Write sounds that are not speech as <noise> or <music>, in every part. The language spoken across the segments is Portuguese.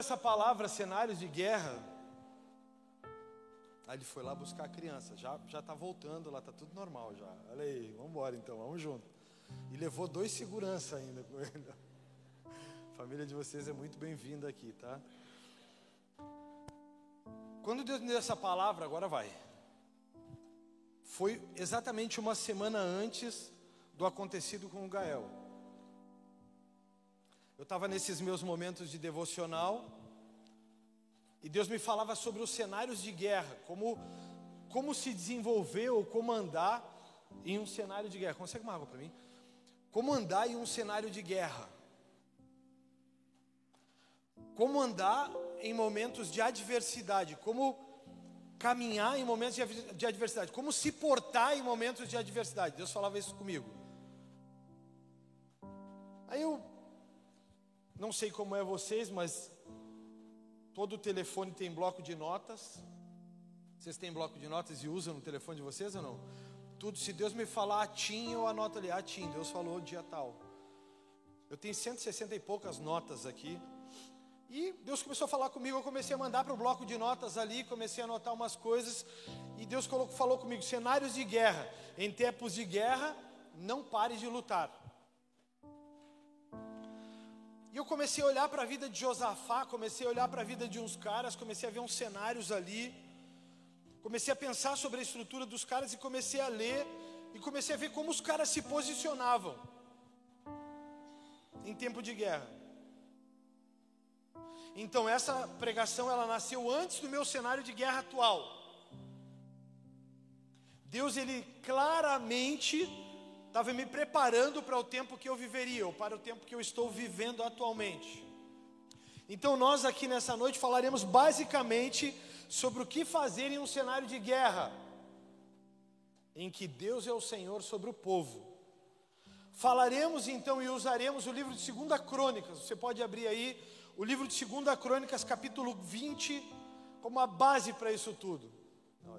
essa palavra cenários de guerra, aí ele foi lá buscar a criança, já já está voltando lá, está tudo normal já. Olha aí, vamos embora então, vamos junto. E levou dois segurança ainda com ele. A família de vocês é muito bem-vinda aqui, tá? Quando Deus me deu essa palavra, agora vai. Foi exatamente uma semana antes do acontecido com o Gael. Eu estava nesses meus momentos de devocional e Deus me falava sobre os cenários de guerra, como, como se desenvolver ou como andar em um cenário de guerra. Consegue uma água para mim? Como andar em um cenário de guerra. Como andar em momentos de adversidade. Como caminhar em momentos de adversidade. Como se portar em momentos de adversidade. Deus falava isso comigo. Aí eu não sei como é vocês, mas todo telefone tem bloco de notas. Vocês têm bloco de notas e usam no telefone de vocês ou não? Tudo, se Deus me falar atim, eu anoto ali, atim, Deus falou dia tal. Eu tenho 160 e poucas notas aqui. E Deus começou a falar comigo, eu comecei a mandar para o bloco de notas ali, comecei a anotar umas coisas. E Deus falou comigo: cenários de guerra. Em tempos de guerra, não pare de lutar. E eu comecei a olhar para a vida de Josafá, comecei a olhar para a vida de uns caras, comecei a ver uns cenários ali. Comecei a pensar sobre a estrutura dos caras e comecei a ler e comecei a ver como os caras se posicionavam em tempo de guerra. Então essa pregação ela nasceu antes do meu cenário de guerra atual. Deus ele claramente estava me preparando para o tempo que eu viveria, ou para o tempo que eu estou vivendo atualmente. Então, nós aqui nessa noite falaremos basicamente sobre o que fazer em um cenário de guerra, em que Deus é o Senhor sobre o povo. Falaremos então e usaremos o livro de 2 Crônicas, você pode abrir aí o livro de 2 Crônicas, capítulo 20, como a base para isso tudo.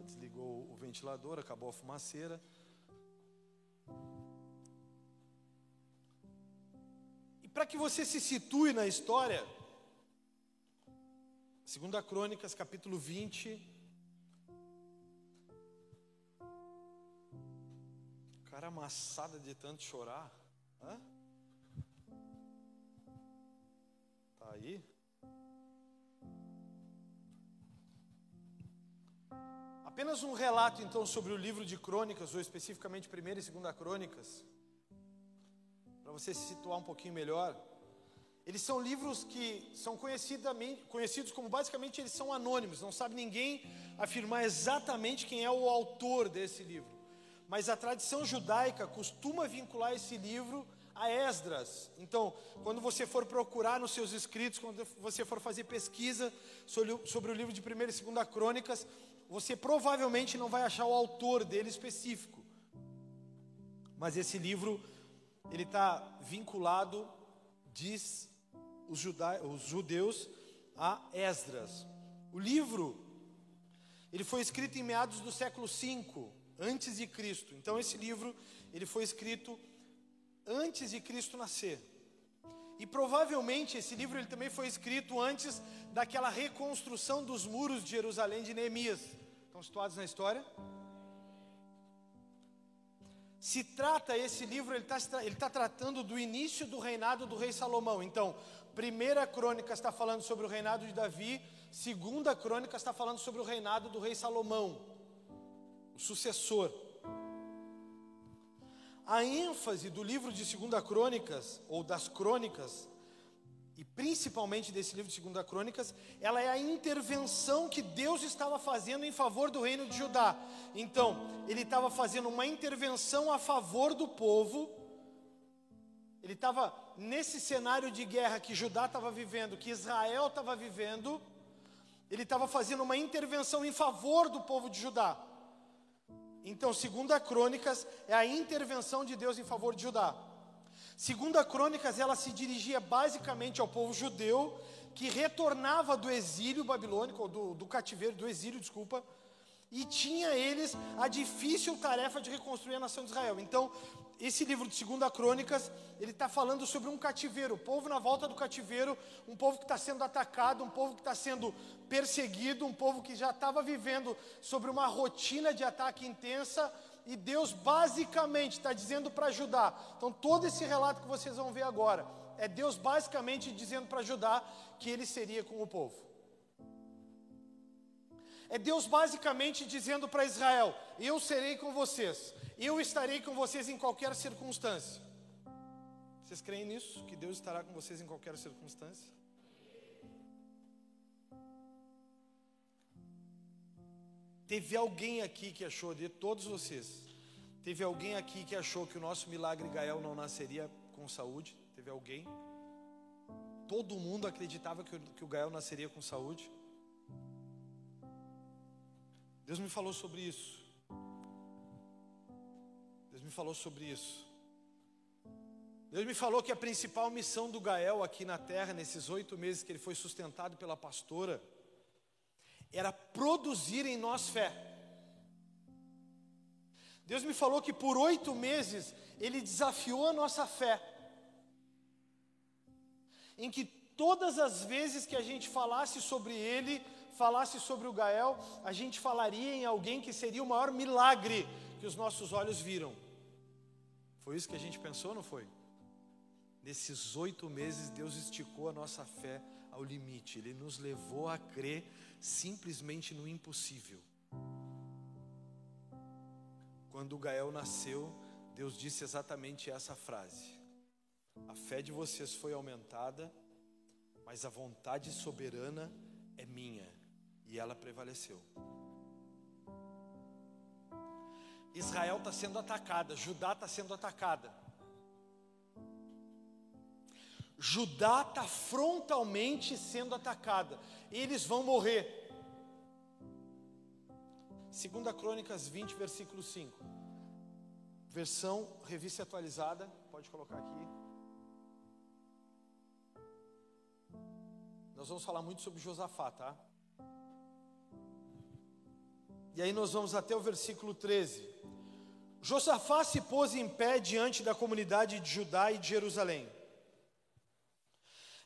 desligou o ventilador, acabou a fumaceira. Para que você se situe na história, 2 Crônicas, capítulo 20. Cara amassada de tanto chorar. Hã? Tá aí? Apenas um relato então sobre o livro de Crônicas, ou especificamente 1 e 2 Crônicas você se situar um pouquinho melhor. Eles são livros que são conhecidos como basicamente eles são anônimos, não sabe ninguém afirmar exatamente quem é o autor desse livro. Mas a tradição judaica costuma vincular esse livro a Esdras. Então, quando você for procurar nos seus escritos, quando você for fazer pesquisa sobre, sobre o livro de 1 e 2 Crônicas, você provavelmente não vai achar o autor dele específico. Mas esse livro ele está vinculado, diz os, os judeus, a Esdras. O livro, ele foi escrito em meados do século V, antes de Cristo. Então esse livro, ele foi escrito antes de Cristo nascer. E provavelmente esse livro ele também foi escrito antes daquela reconstrução dos muros de Jerusalém de Neemias. Estão situados na história? Se trata esse livro, ele está ele tá tratando do início do reinado do rei Salomão. Então, primeira crônica está falando sobre o reinado de Davi, segunda crônica está falando sobre o reinado do rei Salomão, o sucessor. A ênfase do livro de segunda crônicas, ou das crônicas, e principalmente desse livro de Segunda Crônicas, ela é a intervenção que Deus estava fazendo em favor do reino de Judá. Então, ele estava fazendo uma intervenção a favor do povo. Ele estava nesse cenário de guerra que Judá estava vivendo, que Israel estava vivendo, ele estava fazendo uma intervenção em favor do povo de Judá. Então, Segunda Crônicas é a intervenção de Deus em favor de Judá. Segunda Crônicas, ela se dirigia basicamente ao povo judeu que retornava do exílio babilônico, do, do cativeiro, do exílio, desculpa, e tinha eles a difícil tarefa de reconstruir a nação de Israel. Então, esse livro de Segunda Crônicas, ele está falando sobre um cativeiro, o povo na volta do cativeiro, um povo que está sendo atacado, um povo que está sendo perseguido, um povo que já estava vivendo sobre uma rotina de ataque intensa, e Deus basicamente está dizendo para Judá. Então, todo esse relato que vocês vão ver agora, é Deus basicamente dizendo para Judá que ele seria com o povo. É Deus basicamente dizendo para Israel: Eu serei com vocês, eu estarei com vocês em qualquer circunstância. Vocês creem nisso? Que Deus estará com vocês em qualquer circunstância? Teve alguém aqui que achou, de todos vocês, teve alguém aqui que achou que o nosso milagre Gael não nasceria com saúde? Teve alguém? Todo mundo acreditava que o, Gael nasceria com saúde? Deus me falou sobre isso. Deus me falou sobre isso. Deus me falou que a principal missão do Gael aqui na terra, nesses oito meses que ele foi sustentado pela pastora, era produzir em nós fé. Deus me falou que por oito meses ele desafiou a nossa fé, em que todas as vezes que a gente falasse sobre ele, falasse sobre o Gael, a gente falaria em alguém que seria o maior milagre que os nossos olhos viram. Foi isso que a gente pensou, não foi? Nesses oito meses, Deus esticou a nossa fé ao limite, Ele nos levou a crer simplesmente no impossível. Quando Gael nasceu, Deus disse exatamente essa frase: A fé de vocês foi aumentada, mas a vontade soberana é minha, e ela prevaleceu. Israel está sendo atacada, Judá está sendo atacada. Judá está frontalmente sendo atacada. Eles vão morrer. Segunda Crônicas 20, versículo 5. Versão revista atualizada, pode colocar aqui. Nós vamos falar muito sobre Josafá, tá? E aí nós vamos até o versículo 13. Josafá se pôs em pé diante da comunidade de Judá e de Jerusalém.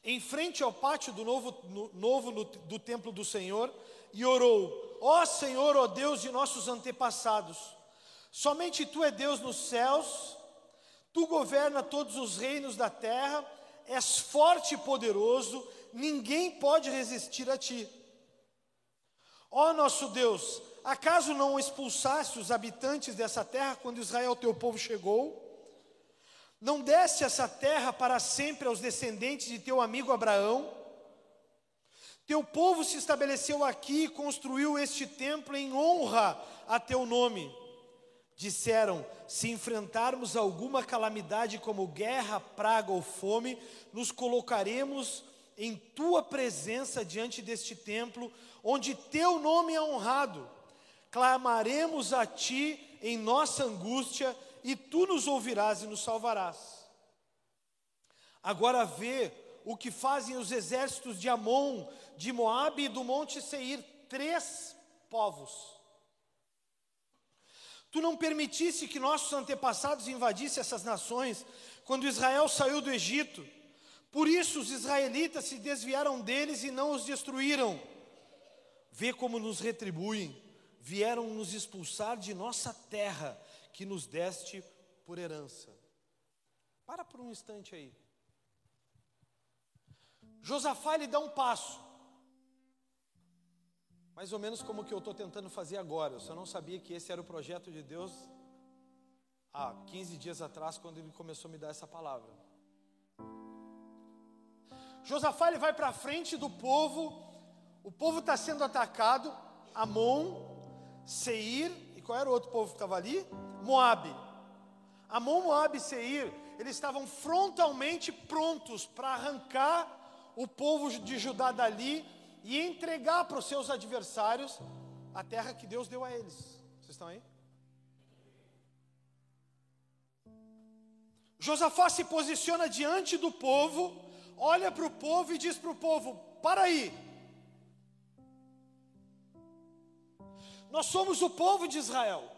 Em frente ao pátio do novo, no, novo no, do templo do Senhor, e orou: Ó oh Senhor, ó oh Deus de nossos antepassados, somente tu é Deus nos céus, tu governa todos os reinos da terra, és forte e poderoso, ninguém pode resistir a ti. Ó oh nosso Deus, acaso não expulsaste os habitantes dessa terra quando Israel, teu povo, chegou? Não desse essa terra para sempre aos descendentes de teu amigo Abraão? Teu povo se estabeleceu aqui e construiu este templo em honra a teu nome. Disseram: se enfrentarmos alguma calamidade como guerra, praga ou fome, nos colocaremos em tua presença diante deste templo, onde teu nome é honrado clamaremos a ti em nossa angústia, e tu nos ouvirás e nos salvarás. Agora vê o que fazem os exércitos de Amon, de Moabe e do monte Seir, três povos. Tu não permitisse que nossos antepassados invadissem essas nações quando Israel saiu do Egito. Por isso os israelitas se desviaram deles e não os destruíram. Vê como nos retribuem vieram nos expulsar de nossa terra que nos deste por herança. Para por um instante aí. Josafá lhe dá um passo. Mais ou menos como que eu estou tentando fazer agora. Eu só não sabia que esse era o projeto de Deus há 15 dias atrás, quando ele começou a me dar essa palavra. Josafá ele vai para frente do povo, o povo está sendo atacado, Amon, Seir, e qual era o outro povo que estava ali? Moabe. Amon, Moabe e Seir, eles estavam frontalmente prontos para arrancar o povo de Judá dali e entregar para os seus adversários a terra que Deus deu a eles. Vocês estão aí? Josafá se posiciona diante do povo, olha para o povo e diz para o povo: para aí, Nós somos o povo de Israel.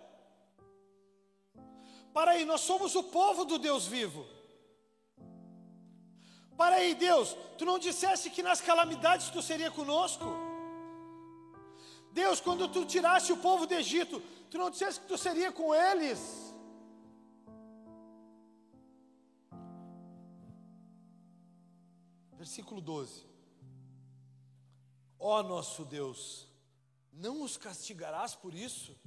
Para aí, nós somos o povo do Deus vivo. Para aí, Deus, tu não disseste que nas calamidades tu seria conosco? Deus, quando tu tiraste o povo do Egito, tu não disseste que tu seria com eles? Versículo 12. Ó oh, nosso Deus, não os castigarás por isso?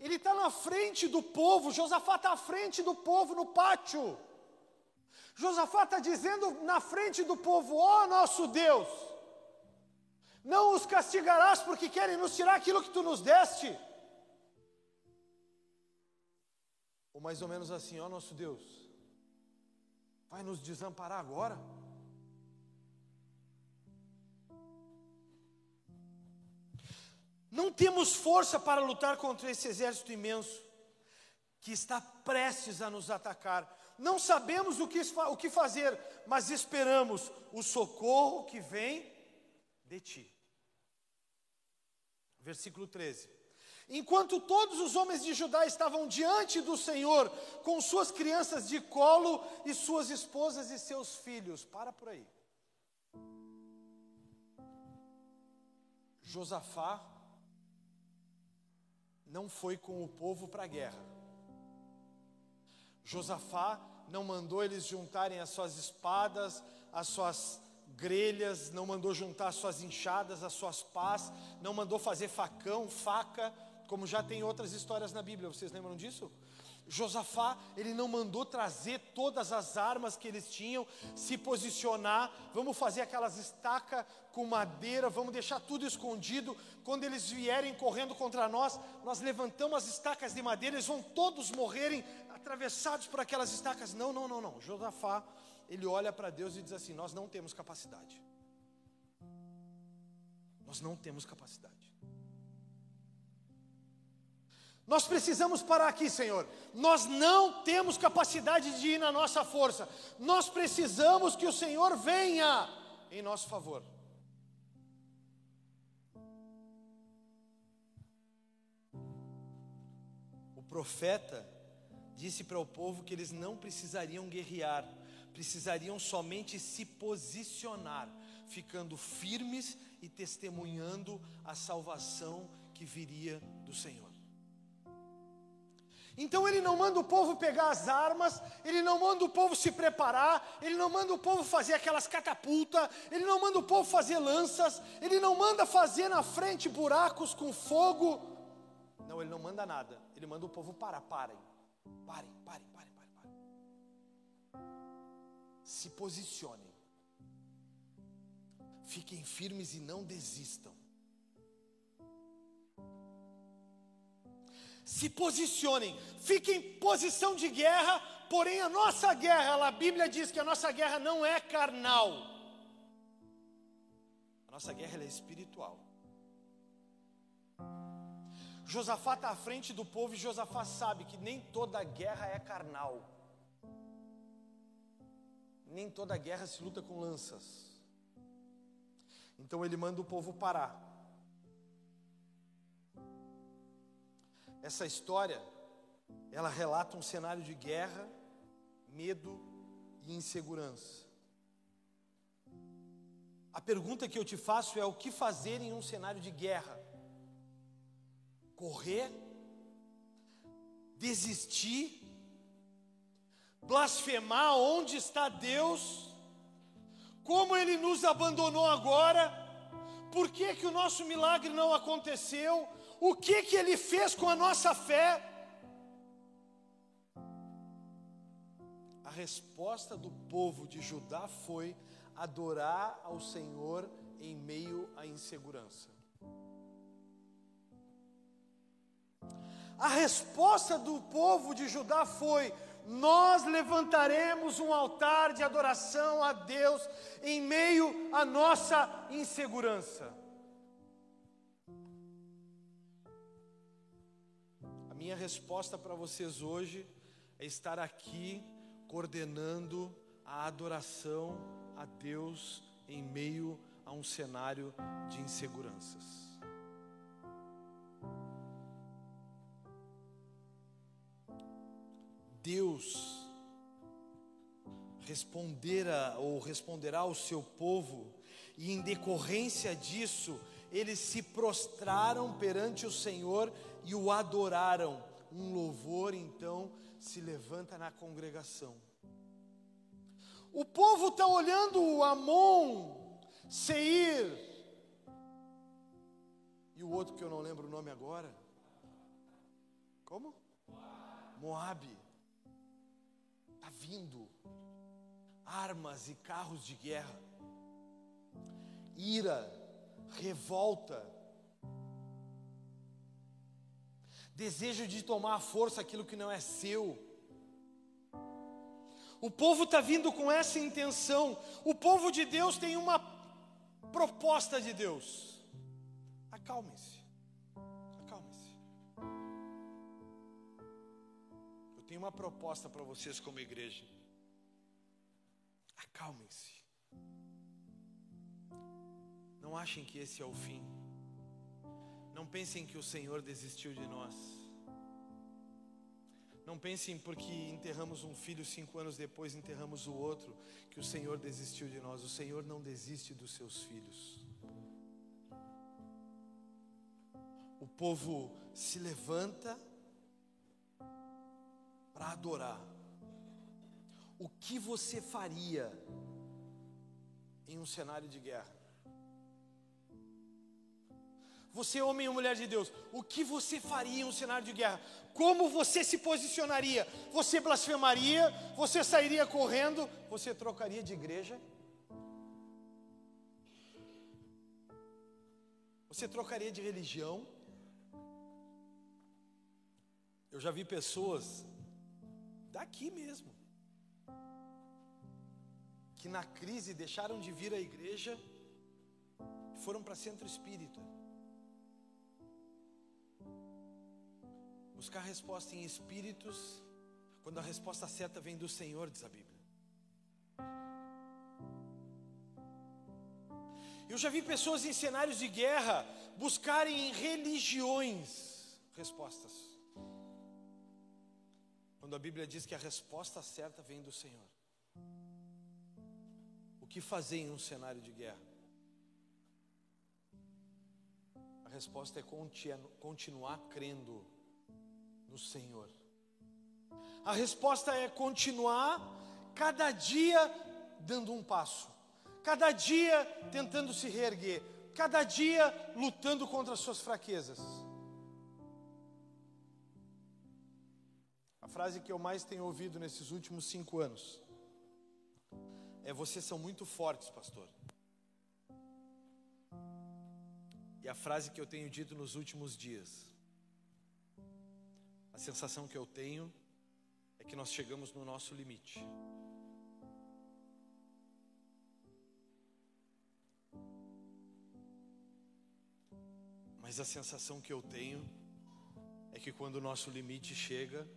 Ele está na frente do povo, Josafá está à frente do povo no pátio. Josafá está dizendo na frente do povo: Ó oh, nosso Deus, não os castigarás porque querem nos tirar aquilo que tu nos deste. Ou mais ou menos assim: Ó oh, nosso Deus, vai nos desamparar agora? Não temos força para lutar contra esse exército imenso que está prestes a nos atacar. Não sabemos o que, o que fazer, mas esperamos o socorro que vem de ti. Versículo 13. Enquanto todos os homens de Judá estavam diante do Senhor, com suas crianças de colo e suas esposas e seus filhos. Para por aí. Josafá não foi com o povo para a guerra. Josafá não mandou eles juntarem as suas espadas, as suas grelhas, não mandou juntar as suas enxadas, as suas pás, não mandou fazer facão, faca, como já tem outras histórias na Bíblia. Vocês lembram disso? Josafá, ele não mandou trazer todas as armas que eles tinham, se posicionar, vamos fazer aquelas estacas com madeira, vamos deixar tudo escondido. Quando eles vierem correndo contra nós, nós levantamos as estacas de madeira, eles vão todos morrerem atravessados por aquelas estacas. Não, não, não, não. Josafá, ele olha para Deus e diz assim: Nós não temos capacidade. Nós não temos capacidade. Nós precisamos parar aqui, Senhor. Nós não temos capacidade de ir na nossa força. Nós precisamos que o Senhor venha em nosso favor. O profeta disse para o povo que eles não precisariam guerrear, precisariam somente se posicionar, ficando firmes e testemunhando a salvação que viria do Senhor. Então ele não manda o povo pegar as armas, ele não manda o povo se preparar, ele não manda o povo fazer aquelas catapultas, ele não manda o povo fazer lanças, ele não manda fazer na frente buracos com fogo. Não, ele não manda nada. Ele manda o povo parar, parem. Parem, parem, parem, parem, parem. Se posicionem. Fiquem firmes e não desistam. Se posicionem, fiquem em posição de guerra, porém a nossa guerra, a Bíblia diz que a nossa guerra não é carnal, a nossa guerra é espiritual. Josafá está à frente do povo e Josafá sabe que nem toda guerra é carnal, nem toda guerra se luta com lanças. Então ele manda o povo parar. Essa história, ela relata um cenário de guerra, medo e insegurança. A pergunta que eu te faço é: o que fazer em um cenário de guerra? Correr? Desistir? Blasfemar onde está Deus? Como Ele nos abandonou agora? Por que, que o nosso milagre não aconteceu? O que que ele fez com a nossa fé? A resposta do povo de Judá foi adorar ao Senhor em meio à insegurança. A resposta do povo de Judá foi: Nós levantaremos um altar de adoração a Deus em meio à nossa insegurança. Minha resposta para vocês hoje é estar aqui coordenando a adoração a Deus em meio a um cenário de inseguranças. Deus respondera ou responderá ao seu povo, e em decorrência disso, eles se prostraram perante o Senhor e o adoraram. Um louvor então se levanta na congregação. O povo está olhando o Amon, Seir, e o outro que eu não lembro o nome agora. Como? Moabe. Está vindo armas e carros de guerra, ira, revolta, desejo de tomar à força aquilo que não é seu. O povo está vindo com essa intenção. O povo de Deus tem uma proposta de Deus. Acalmem-se. Acalmem-se. Eu tenho uma proposta para vocês como igreja. Acalmem-se. Não achem que esse é o fim. Não pensem que o Senhor desistiu de nós. Não pensem porque enterramos um filho cinco anos depois, enterramos o outro, que o Senhor desistiu de nós. O Senhor não desiste dos seus filhos. O povo se levanta para adorar. O que você faria em um cenário de guerra? Você, homem ou mulher de Deus, o que você faria em um cenário de guerra? Como você se posicionaria? Você blasfemaria? Você sairia correndo? Você trocaria de igreja? Você trocaria de religião? Eu já vi pessoas daqui mesmo que na crise deixaram de vir à igreja e foram para centro espírita. Buscar resposta em espíritos, quando a resposta certa vem do Senhor, diz a Bíblia. Eu já vi pessoas em cenários de guerra buscarem em religiões respostas. Quando a Bíblia diz que a resposta certa vem do Senhor. O que fazer em um cenário de guerra? A resposta é continuar crendo no Senhor. A resposta é continuar cada dia dando um passo, cada dia tentando se reerguer, cada dia lutando contra as suas fraquezas. A frase que eu mais tenho ouvido nesses últimos cinco anos é: Vocês são muito fortes, pastor. E a frase que eu tenho dito nos últimos dias sensação que eu tenho é que nós chegamos no nosso limite. Mas a sensação que eu tenho é que quando o nosso limite chega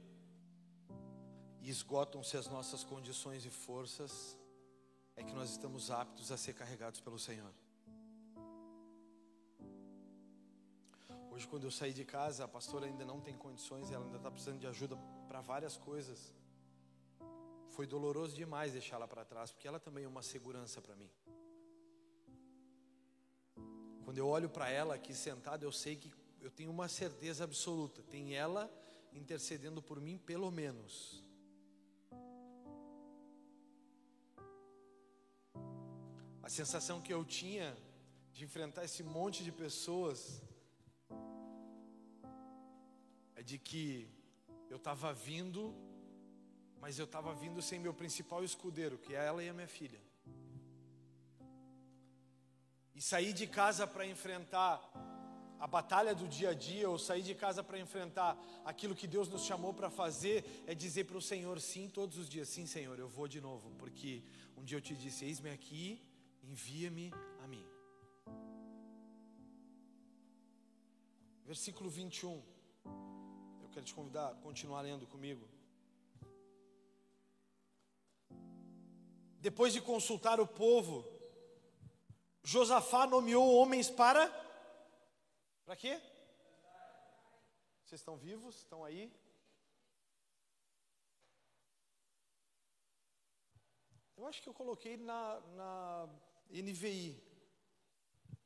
e esgotam-se as nossas condições e forças, é que nós estamos aptos a ser carregados pelo Senhor. Hoje, quando eu saí de casa, a pastora ainda não tem condições, ela ainda está precisando de ajuda para várias coisas. Foi doloroso demais deixá-la para trás, porque ela também é uma segurança para mim. Quando eu olho para ela aqui sentada, eu sei que eu tenho uma certeza absoluta: tem ela intercedendo por mim, pelo menos. A sensação que eu tinha de enfrentar esse monte de pessoas de que eu estava vindo, mas eu estava vindo sem meu principal escudeiro, que é ela e a minha filha. E sair de casa para enfrentar a batalha do dia a dia, ou sair de casa para enfrentar aquilo que Deus nos chamou para fazer, é dizer para o Senhor sim todos os dias: sim, Senhor, eu vou de novo, porque um dia eu te disse: eis-me aqui, envia-me a mim. Versículo 21 quero te convidar a continuar lendo comigo. Depois de consultar o povo, Josafá nomeou homens para. Para quê? Vocês estão vivos? Estão aí? Eu acho que eu coloquei na, na NVI.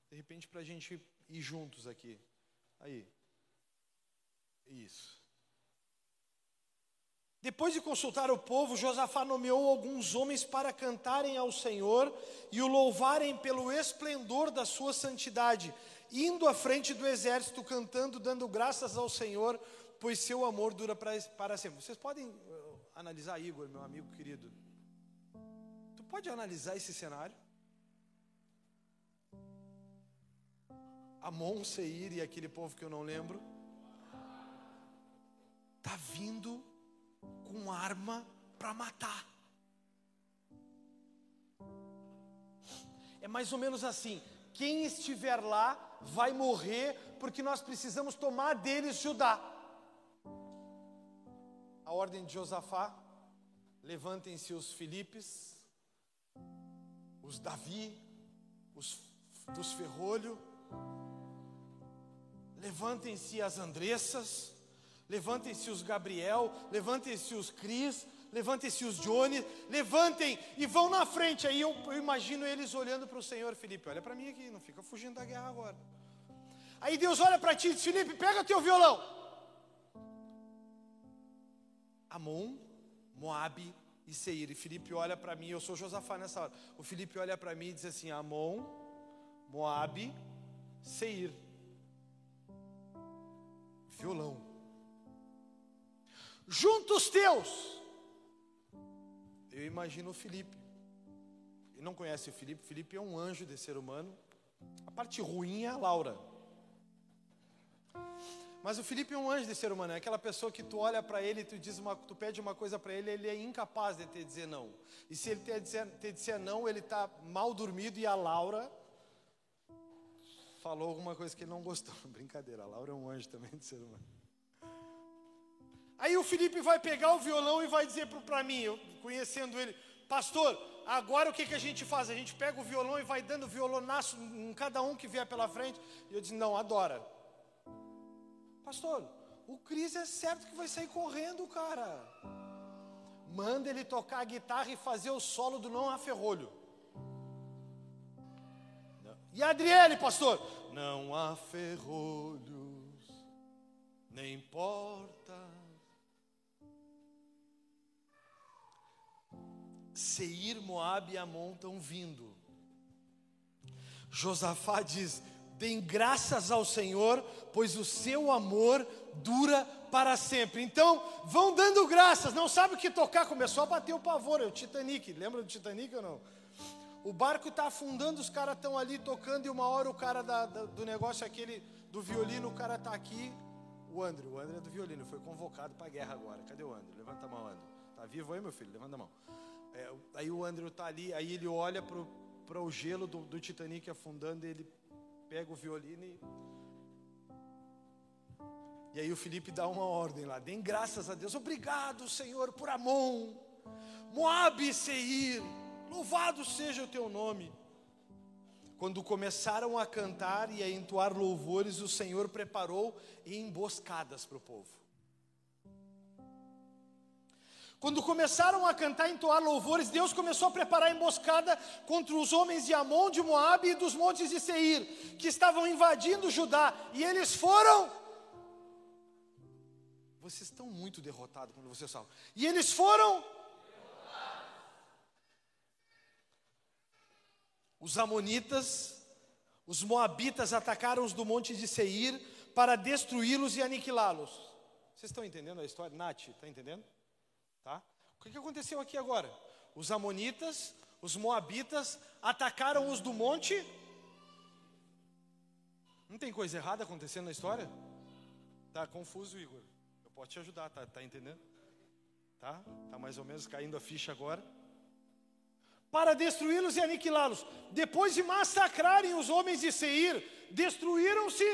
De repente, para a gente ir juntos aqui. Aí. Isso. Depois de consultar o povo, Josafá nomeou alguns homens para cantarem ao Senhor e o louvarem pelo esplendor da sua santidade, indo à frente do exército, cantando, dando graças ao Senhor, pois seu amor dura para sempre. Vocês podem uh, analisar, Igor, meu amigo querido? Tu pode analisar esse cenário? Amon, Seir e aquele povo que eu não lembro, está vindo com arma para matar. É mais ou menos assim: quem estiver lá vai morrer, porque nós precisamos tomar deles Judá. A ordem de Josafá: levantem-se os Filipes, os Davi, os dos Ferrolho, levantem-se as Andressas, Levantem-se os Gabriel, levantem-se os Cris, levantem-se os Johnny, levantem e vão na frente. Aí eu, eu imagino eles olhando para o Senhor, Felipe, olha para mim aqui, não fica fugindo da guerra agora. Aí Deus olha para ti e diz: Felipe, pega teu violão. Amon, Moabe e Seir. E Felipe olha para mim, eu sou Josafá nessa hora. O Felipe olha para mim e diz assim: Amon, Moabe, Seir. Violão junto os teus. Eu imagino o Felipe. Ele não conhece o Felipe, Felipe é um anjo de ser humano. A parte ruim é a Laura. Mas o Felipe é um anjo de ser humano, é aquela pessoa que tu olha para ele, tu diz uma, tu pede uma coisa para ele, ele é incapaz de te dizer não. E se ele te dizer, te dizer não, ele está mal dormido e a Laura falou alguma coisa que ele não gostou. <laughs> Brincadeira, a Laura é um anjo também de ser humano. Aí o Felipe vai pegar o violão e vai dizer para mim, eu, conhecendo ele, pastor, agora o que, que a gente faz? A gente pega o violão e vai dando violonaço em cada um que vier pela frente. E eu disse, não, adora. Pastor, o Cris é certo que vai sair correndo, cara. Manda ele tocar a guitarra e fazer o solo do não a ferrolho. E Adriele, pastor? Não há ferrolhos, nem porta Seir, Moab e Amon estão vindo. Josafá diz: Deem graças ao Senhor, pois o seu amor dura para sempre. Então, vão dando graças. Não sabe o que tocar, começou a bater o pavor. É o Titanic, lembra do Titanic ou não? O barco está afundando, os caras estão ali tocando, e uma hora o cara da, da, do negócio, aquele do violino, o cara está aqui. O André, o André é do violino, foi convocado para a guerra agora. Cadê o André? Levanta a mão, André. Está vivo aí, meu filho? Levanta a mão. É, aí o Andrew está ali, aí ele olha para o gelo do, do Titanic afundando, e ele pega o violino e. E aí o Felipe dá uma ordem lá, deem graças a Deus, obrigado Senhor por Amon, Moab Seir, louvado seja o teu nome. Quando começaram a cantar e a entoar louvores, o Senhor preparou emboscadas para o povo. Quando começaram a cantar e entoar louvores, Deus começou a preparar emboscada contra os homens de Amon, de Moabe e dos montes de Seir, que estavam invadindo Judá, e eles foram. Vocês estão muito derrotados quando vocês falam. E eles foram. Os amonitas, os moabitas atacaram os do monte de Seir para destruí-los e aniquilá-los. Vocês estão entendendo a história? Nath, está entendendo? Tá? O que, aconteceu aqui agora? Os amonitas, os moabitas atacaram os do monte. Não tem coisa errada acontecendo na história? Tá confuso, Igor. Eu posso te ajudar, tá, tá entendendo? Tá? Tá mais ou menos caindo a ficha agora. Para destruí-los e aniquilá-los. Depois de massacrarem os homens de Seir, destruíram-se.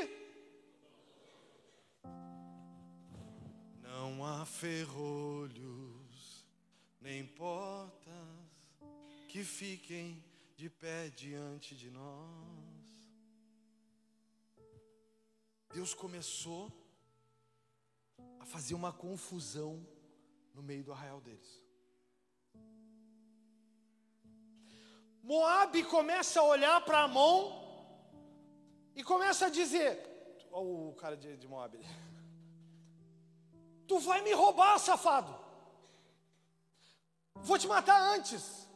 Não há ferrolho nem portas que fiquem de pé diante de nós. Deus começou a fazer uma confusão no meio do arraial deles. Moabe começa a olhar para Amon e começa a dizer: Olha o cara de, de Moab. <laughs> Tu vai me roubar, safado. Vou te matar antes.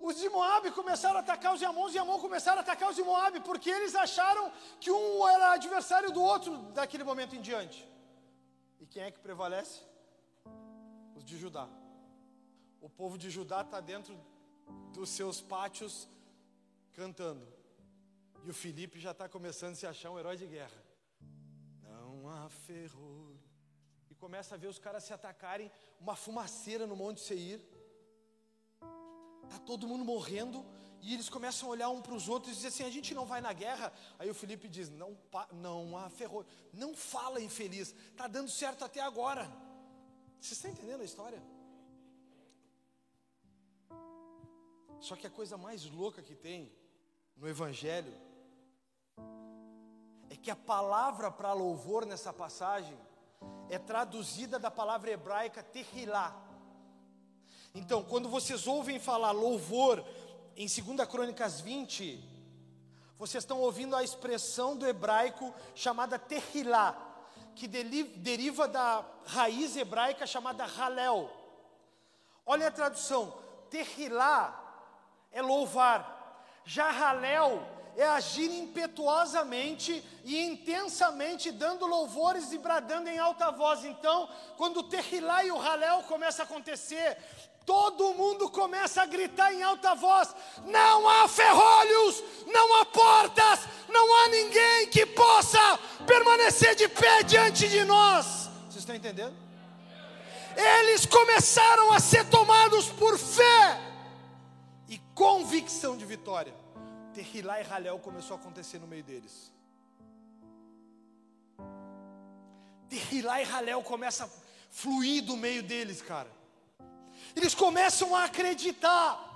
Os de Moab começaram a atacar os de Amon, os de Amon começaram a atacar os de Moab, porque eles acharam que um era adversário do outro daquele momento em diante. E quem é que prevalece? Os de Judá. O povo de Judá está dentro dos seus pátios cantando. E o Felipe já está começando a se achar um herói de guerra. Não há. Começa a ver os caras se atacarem, uma fumaceira no Monte Seir. Está todo mundo morrendo. E eles começam a olhar um para os outros e dizem assim: a gente não vai na guerra. Aí o Felipe diz: não, não há ferrolho. Não fala infeliz. Está dando certo até agora. Você está entendendo a história? Só que a coisa mais louca que tem no Evangelho é que a palavra para louvor nessa passagem é traduzida da palavra hebraica terrilá. Então, quando vocês ouvem falar louvor em 2 Crônicas 20, vocês estão ouvindo a expressão do hebraico chamada terrilá, que deriva da raiz hebraica chamada halel. Olha a tradução: terrilá é louvar, já halel é agir impetuosamente e intensamente, dando louvores e bradando em alta voz. Então, quando o Terrilá e o Halel começa a acontecer, todo mundo começa a gritar em alta voz: não há ferrolhos, não há portas, não há ninguém que possa permanecer de pé diante de nós. Vocês estão entendendo? Eles começaram a ser tomados por fé e convicção de vitória. Terrilá e Halel começou a acontecer no meio deles. Terrilá e Halel começa a fluir do meio deles, cara. Eles começam a acreditar.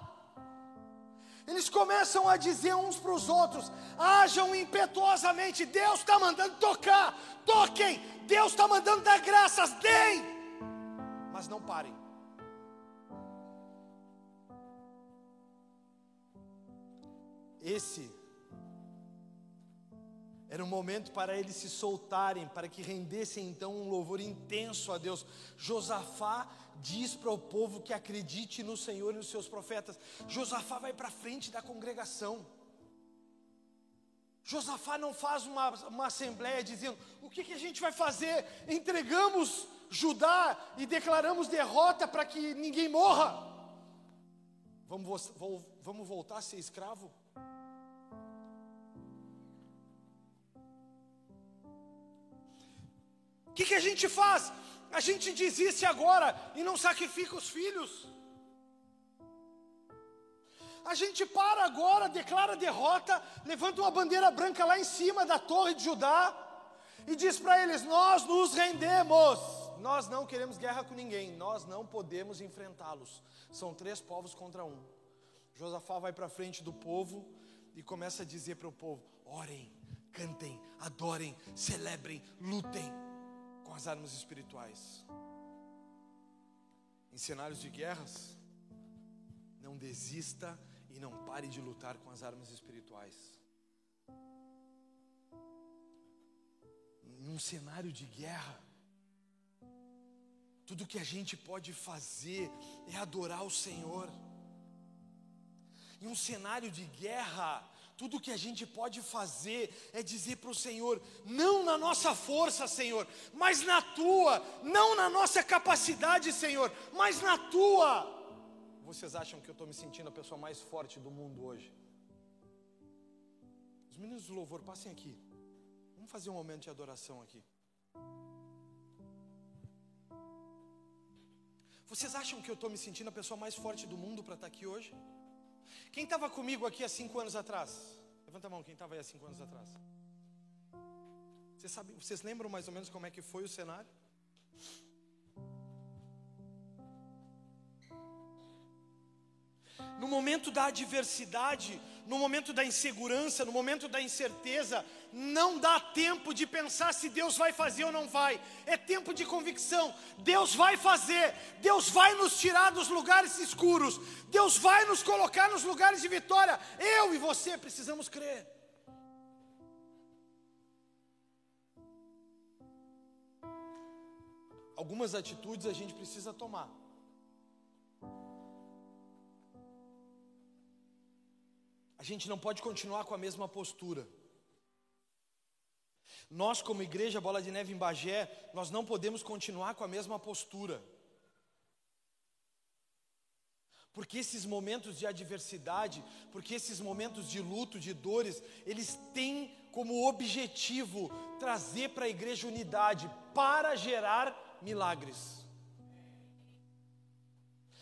Eles começam a dizer uns para os outros: ajam impetuosamente. Deus está mandando tocar, toquem. Deus está mandando dar graças, deem. Mas não parem. Esse era um momento para eles se soltarem, para que rendessem então um louvor intenso a Deus. Josafá diz para o povo que acredite no Senhor e nos seus profetas. Josafá vai para frente da congregação. Josafá não faz uma, uma assembleia dizendo: o que, que a gente vai fazer? Entregamos Judá e declaramos derrota para que ninguém morra. Vamos, vamos voltar a ser escravo? Que, que a gente faz? A gente desiste agora e não sacrifica os filhos. A gente para agora, declara derrota, levanta uma bandeira branca lá em cima da torre de Judá e diz para eles: Nós nos rendemos. Nós não queremos guerra com ninguém, nós não podemos enfrentá-los. São três povos contra um. Josafá vai para frente do povo e começa a dizer para o povo: orem, cantem, adorem, celebrem, lutem as armas espirituais. Em cenários de guerras, não desista e não pare de lutar com as armas espirituais. Em um cenário de guerra, tudo que a gente pode fazer é adorar o Senhor. Em um cenário de guerra, tudo que a gente pode fazer é dizer para o Senhor, não na nossa força, Senhor, mas na tua, não na nossa capacidade, Senhor, mas na tua. Vocês acham que eu estou me sentindo a pessoa mais forte do mundo hoje? Os meninos do louvor, passem aqui. Vamos fazer um momento de adoração aqui. Vocês acham que eu estou me sentindo a pessoa mais forte do mundo para estar tá aqui hoje? Quem estava comigo aqui há cinco anos atrás? Levanta a mão, quem estava aí há cinco anos atrás? Vocês, sabem, vocês lembram mais ou menos como é que foi o cenário? No momento da adversidade, no momento da insegurança, no momento da incerteza, não dá tempo de pensar se Deus vai fazer ou não vai. É tempo de convicção. Deus vai fazer. Deus vai nos tirar dos lugares escuros. Deus vai nos colocar nos lugares de vitória. Eu e você precisamos crer. Algumas atitudes a gente precisa tomar. A gente não pode continuar com a mesma postura. Nós, como igreja Bola de Neve em Bagé, nós não podemos continuar com a mesma postura. Porque esses momentos de adversidade, porque esses momentos de luto, de dores, eles têm como objetivo trazer para a igreja unidade, para gerar milagres.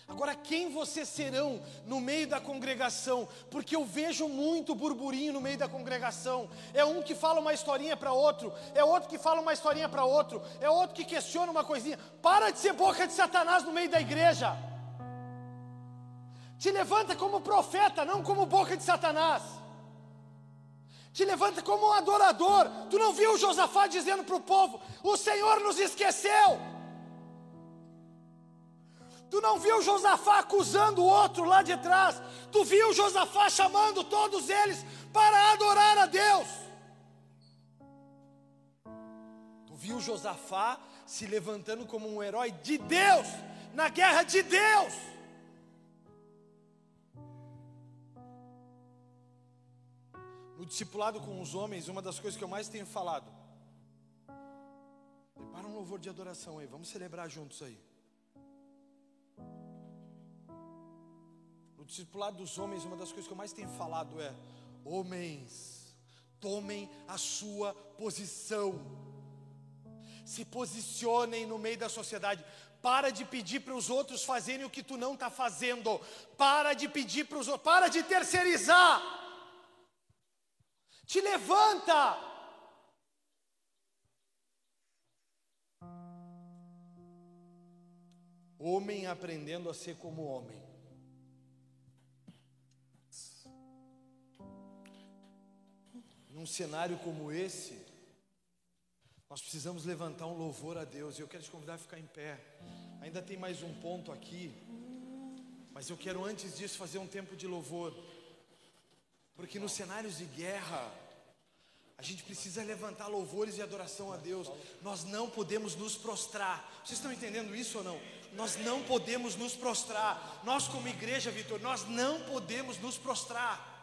Agora, quem vocês serão no meio da congregação? Porque eu vejo muito burburinho no meio da congregação. É um que fala uma historinha para outro, é outro que fala uma historinha para outro, é outro que questiona uma coisinha. Para de ser boca de Satanás no meio da igreja. Te levanta como profeta, não como boca de Satanás. Te levanta como um adorador. Tu não viu Josafá dizendo para o povo: O Senhor nos esqueceu. Tu não viu Josafá acusando o outro lá de trás. Tu viu Josafá chamando todos eles para adorar a Deus. Tu viu Josafá se levantando como um herói de Deus, na guerra de Deus. No discipulado com os homens, uma das coisas que eu mais tenho falado. Prepara um louvor de adoração aí, vamos celebrar juntos aí. No discipulado dos homens, uma das coisas que eu mais tenho falado é: homens, tomem a sua posição, se posicionem no meio da sociedade. Para de pedir para os outros fazerem o que tu não está fazendo. Para de pedir para os outros. Para de terceirizar. Te levanta. Homem aprendendo a ser como homem. Num cenário como esse, nós precisamos levantar um louvor a Deus. E eu quero te convidar a ficar em pé. Ainda tem mais um ponto aqui, mas eu quero antes disso fazer um tempo de louvor, porque nos cenários de guerra, a gente precisa levantar louvores e adoração a Deus. Nós não podemos nos prostrar. Vocês estão entendendo isso ou não? Nós não podemos nos prostrar. Nós, como igreja, Vitor, nós não podemos nos prostrar.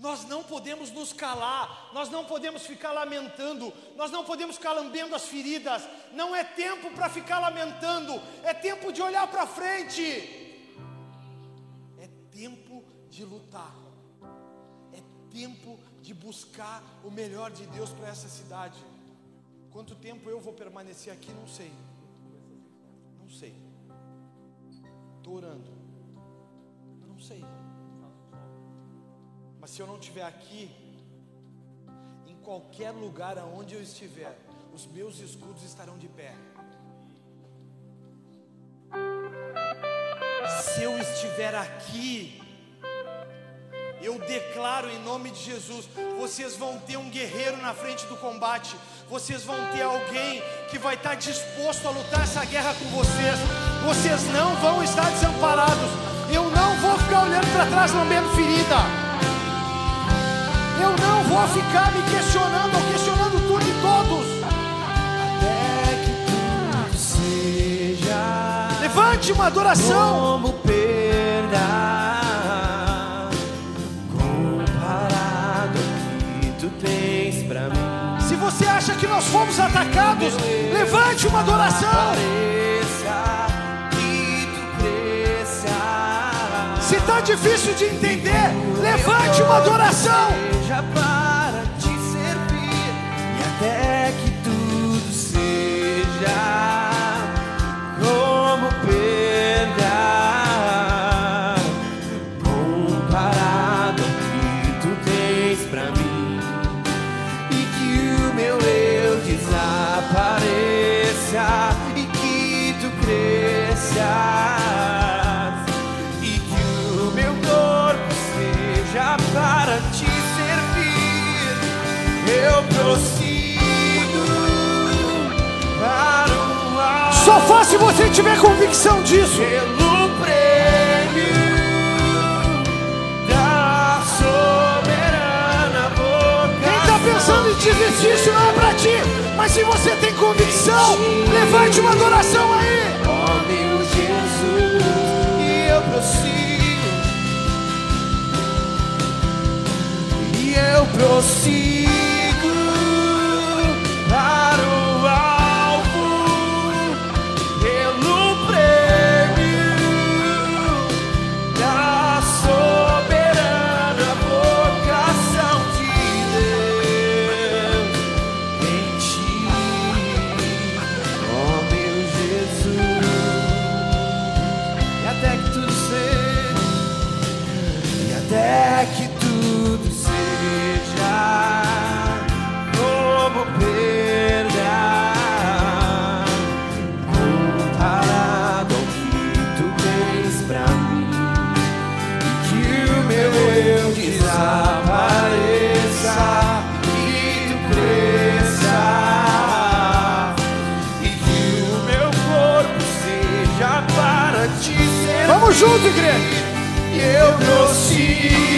Nós não podemos nos calar, nós não podemos ficar lamentando, nós não podemos ficar lambendo as feridas. Não é tempo para ficar lamentando, é tempo de olhar para frente. É tempo de lutar, é tempo de buscar o melhor de Deus para essa cidade. Quanto tempo eu vou permanecer aqui, não sei, não sei. Estou orando, não sei. Mas se eu não estiver aqui, em qualquer lugar aonde eu estiver, os meus escudos estarão de pé. Se eu estiver aqui, eu declaro em nome de Jesus: vocês vão ter um guerreiro na frente do combate, vocês vão ter alguém que vai estar disposto a lutar essa guerra com vocês. Vocês não vão estar desamparados. Eu não vou ficar olhando para trás, lambendo ferida. Eu não vou ficar me questionando ou questionando tudo e todos. Até que tudo seja. Levante uma adoração. Como perda comparado ao que tu tens pra mim. Se você acha que nós fomos atacados, levante uma adoração. Pareça difícil de entender, levante uma adoração. Para te servir e até que Só faz se você tiver convicção disso. Pelo prêmio da soberana. Quem está pensando em desistir, isso não é para ti. Mas se você tem convicção, levante uma adoração aí. Ó meu Jesus, e eu prossigo, e eu prossigo junto, igreja. e eu prossigo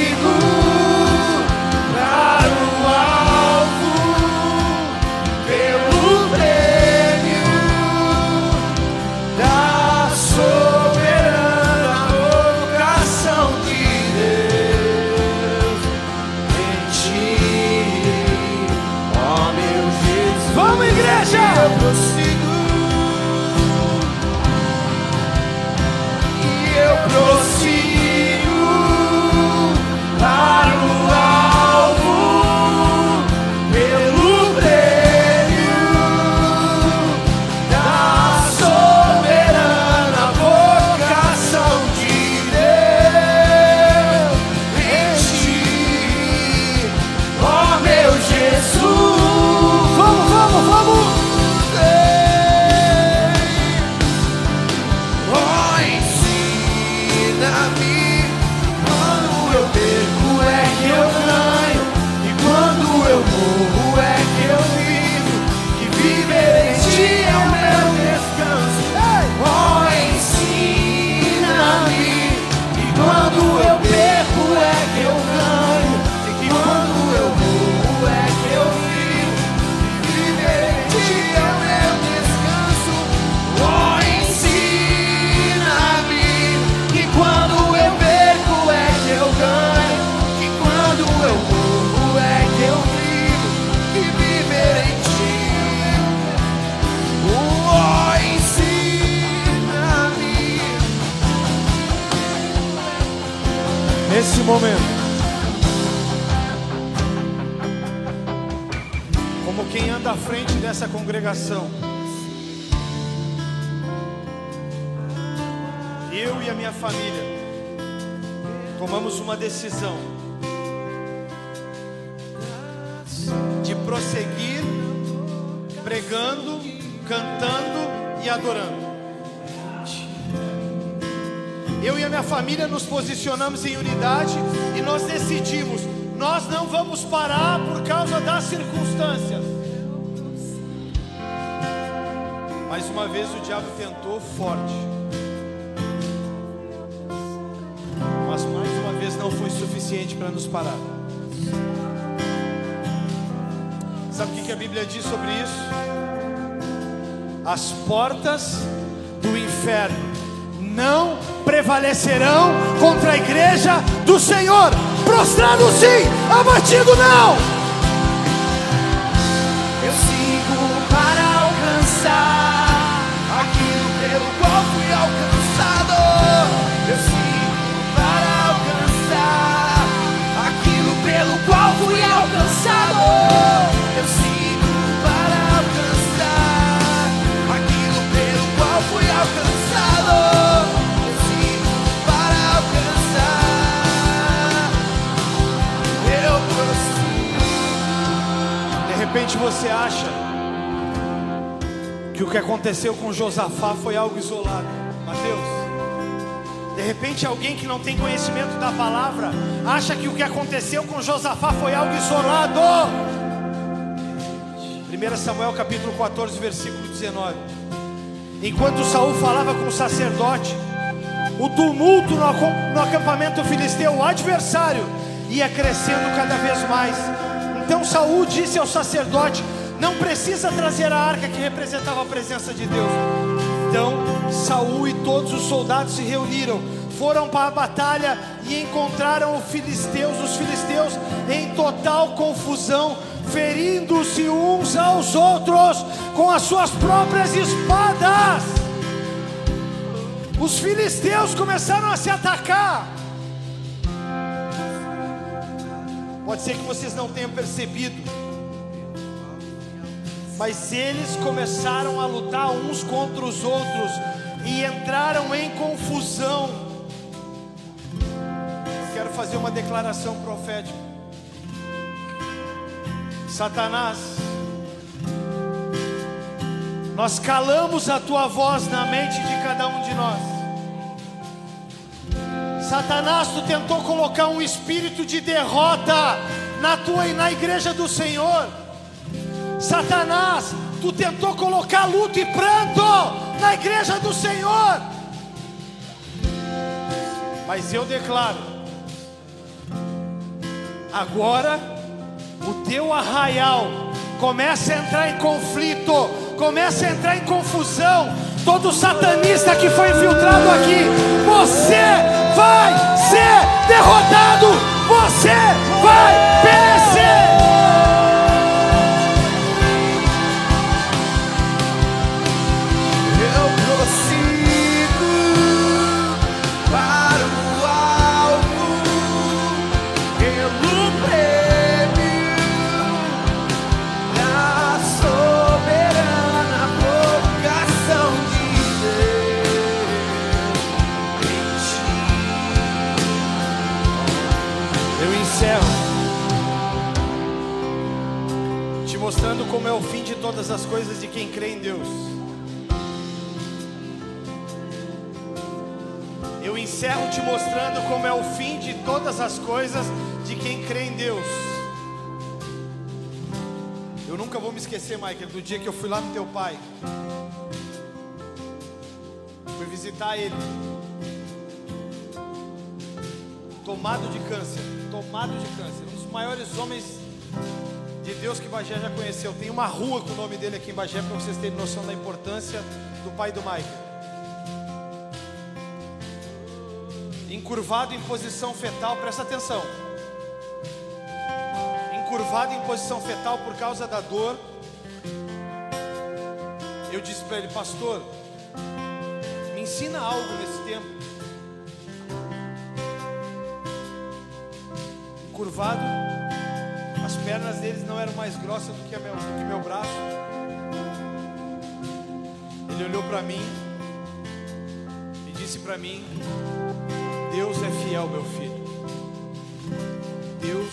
As portas do inferno não prevalecerão contra a igreja do Senhor. Prostrado sim, abatido não. Eu sigo para alcançar aquilo pelo qual fui alcançado. Você acha que o que aconteceu com Josafá foi algo isolado. Mateus. De repente alguém que não tem conhecimento da palavra acha que o que aconteceu com Josafá foi algo isolado. 1 Samuel capítulo 14, versículo 19. Enquanto Saul falava com o sacerdote, o tumulto no, acampamento filisteu, o adversário, ia crescendo cada vez mais. Então Saul disse ao sacerdote: Não precisa trazer a arca que representava a presença de Deus. Então Saul e todos os soldados se reuniram, foram para a batalha e encontraram os filisteus, os filisteus em total confusão, ferindo-se uns aos outros com as suas próprias espadas. Os filisteus começaram a se atacar. Pode ser que vocês não tenham percebido, mas eles começaram a lutar uns contra os outros e entraram em confusão. Eu quero fazer uma declaração profética. Satanás, nós calamos a tua voz na mente de cada um de nós. Satanás, tu tentou colocar um espírito de derrota na tua e na igreja do Senhor. Satanás, tu tentou colocar luto e pranto na igreja do Senhor. Mas eu declaro, agora o teu arraial começa a entrar em conflito, começa a entrar em confusão. Todo satanista que foi infiltrado aqui, você vai ser derrotado, você vai perecer. Todas as coisas de quem crê em Deus. Eu encerro te mostrando como é o fim de todas as coisas de quem crê em Deus. Eu nunca vou me esquecer, Michael, do dia que eu fui lá no teu pai. Fui visitar ele. tomado de câncer, tomado de câncer, um dos maiores homens de Deus que Bagé já conheceu. Tem uma rua com o nome dele aqui em Bagé para vocês terem noção da importância do pai do Michael. Encurvado em posição fetal, presta atenção. Encurvado em posição fetal por causa da dor. Eu disse para ele, pastor, me ensina algo nesse tempo. curvado, as pernas deles não eram mais grossas do que, meu, do que meu braço. Ele olhou para mim e disse para mim: Deus é fiel, meu filho. Deus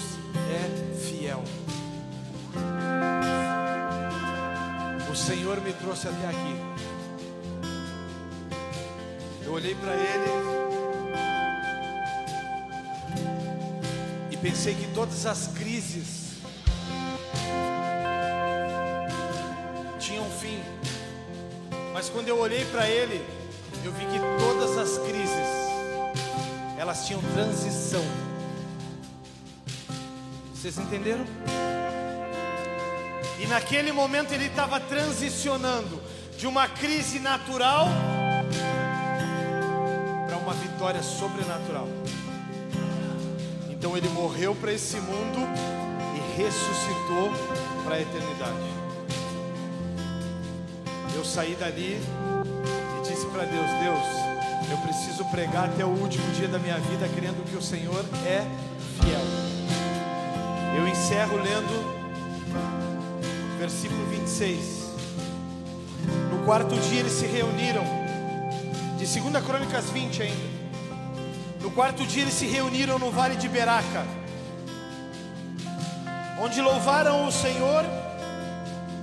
é fiel. O Senhor me trouxe até aqui. Eu olhei para ele. Pensei que todas as crises tinham fim. Mas quando eu olhei para ele, eu vi que todas as crises elas tinham transição. Vocês entenderam? E naquele momento ele estava transicionando de uma crise natural para uma vitória sobrenatural. Então ele morreu para esse mundo e ressuscitou para a eternidade. Eu saí dali e disse para Deus: Deus, eu preciso pregar até o último dia da minha vida, crendo que o Senhor é fiel. Eu encerro lendo versículo 26. No quarto dia eles se reuniram, de 2 Crônicas 20 ainda. No quarto dia eles se reuniram no vale de Beraca, onde louvaram o Senhor.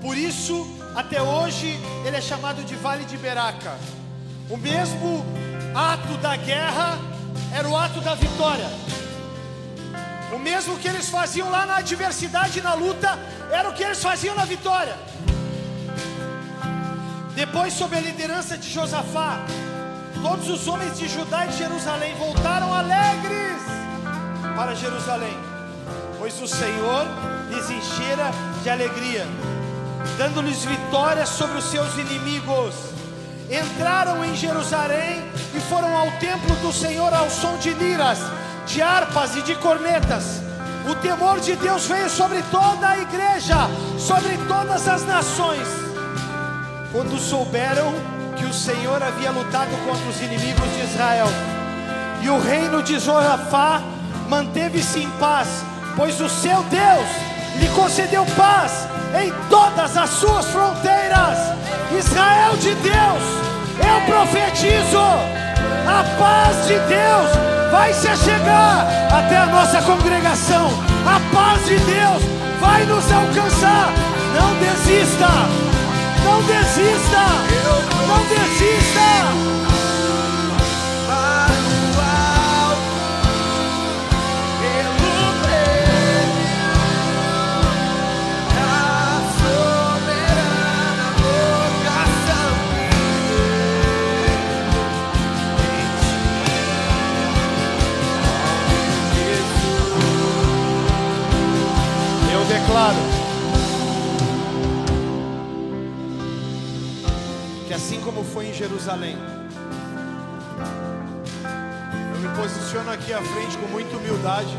Por isso, até hoje, ele é chamado de Vale de Beraca. O mesmo ato da guerra era o ato da vitória. O mesmo que eles faziam lá na adversidade na luta, era o que eles faziam na vitória. Depois, sob a liderança de Josafá, todos os homens de Judá e de Jerusalém voltaram alegres para Jerusalém, pois o Senhor lhes enchera de alegria, dando-lhes vitória sobre os seus inimigos. Entraram em Jerusalém e foram ao templo do Senhor ao som de liras, de harpas e de cornetas. O temor de Deus veio sobre toda a igreja, sobre todas as nações. Quando souberam que o Senhor havia lutado contra os inimigos de Israel, e o reino de Josafá manteve-se em paz, pois o seu Deus lhe concedeu paz em todas as suas fronteiras. Israel de Deus, eu profetizo, a paz de Deus vai se chegar até a nossa congregação. A paz de Deus vai nos alcançar. Não desista, não desista, não desista. Para como foi em Jerusalém, eu me posiciono aqui à frente com muita humildade,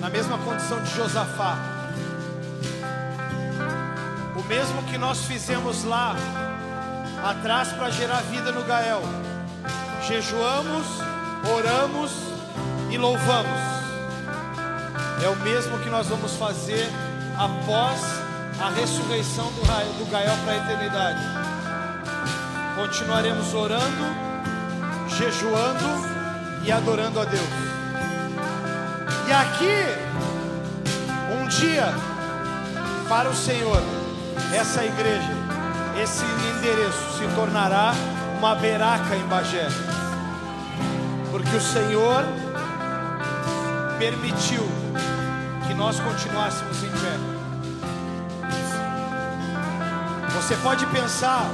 na mesma condição de Josafá. O mesmo que nós fizemos lá atrás para gerar vida no Gael. Jejuamos, oramos e louvamos é o mesmo que nós vamos fazer após a ressurreição do, Gael para a eternidade. Continuaremos orando, jejuando e adorando a Deus. E aqui, um dia, para o Senhor, essa igreja, esse endereço se tornará uma beraca em Bagé. Porque o Senhor permitiu que nós continuássemos em pé. Você pode pensar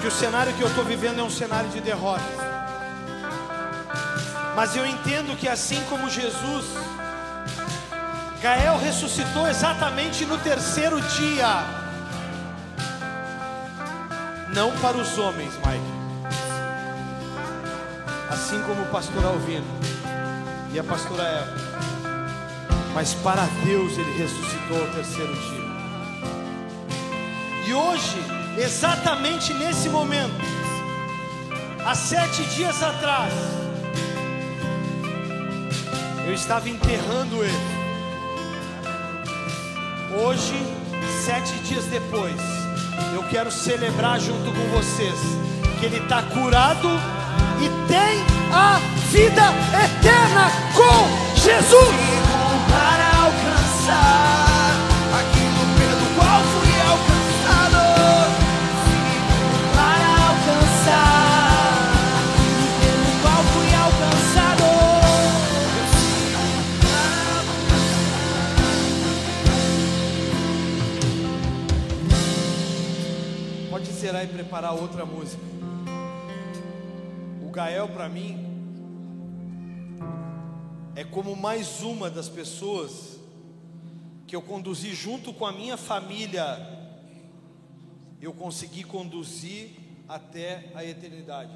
que o cenário que eu estou vivendo é um cenário de derrota, mas eu entendo que assim como Jesus, Gael ressuscitou exatamente no terceiro dia, não para os homens, Mike, assim como o pastor Alvino e a pastora Eva. Mas para Deus ele ressuscitou ao terceiro dia. E hoje, exatamente nesse momento, há sete dias atrás, eu estava enterrando ele. Hoje, sete dias depois, eu quero celebrar junto com vocês que ele está curado e tem a vida eterna com Jesus. para alcançar E preparar outra música. O Gael para mim é como mais uma das pessoas que eu conduzi junto com a minha família. Eu consegui conduzir até a eternidade.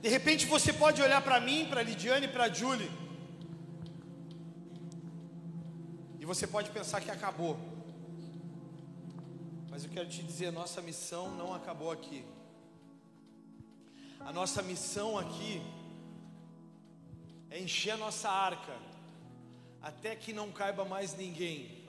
De repente você pode olhar para mim, para Lidiane, para Julie, e você pode pensar que acabou. Mas eu quero te dizer, nossa missão não acabou aqui. A nossa missão aqui é encher a nossa arca até que não caiba mais ninguém.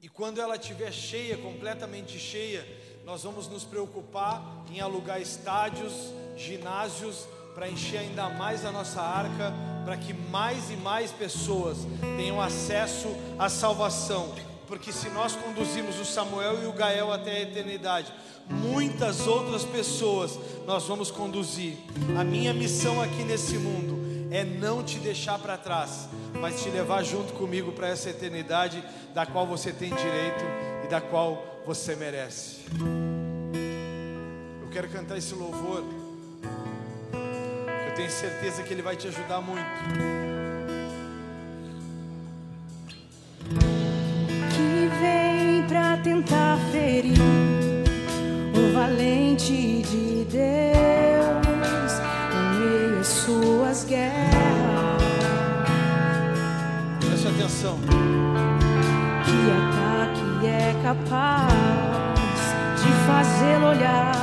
E quando ela estiver cheia, completamente cheia, nós vamos nos preocupar em alugar estádios, ginásios, para encher ainda mais a nossa arca, para que mais e mais pessoas tenham acesso à salvação. Porque se nós conduzimos o Samuel e o Gael até a eternidade, muitas outras pessoas nós vamos conduzir. A minha missão aqui nesse mundo é não te deixar para trás, mas te levar junto comigo para essa eternidade da qual você tem direito e da qual você merece. Eu quero cantar esse louvor. Eu tenho certeza que ele vai te ajudar muito. Tentar ferir o valente de Deus em meio às suas guerras. Preste atenção. Que ataque é capaz de fazê-lo olhar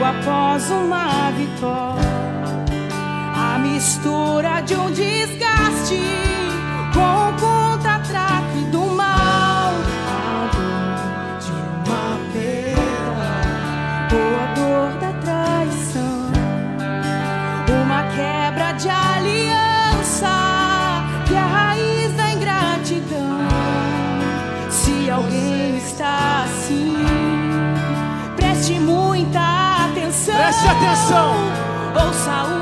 logo após uma vitória. A mistura de um desgaste com o Preste atenção. Ouça o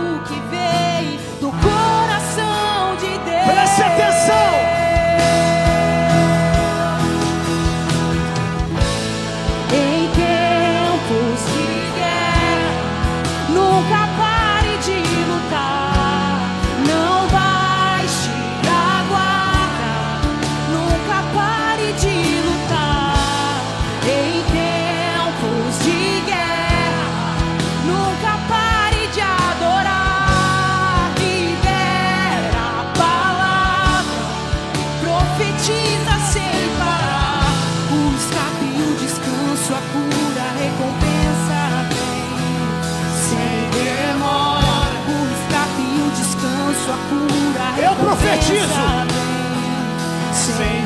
Sem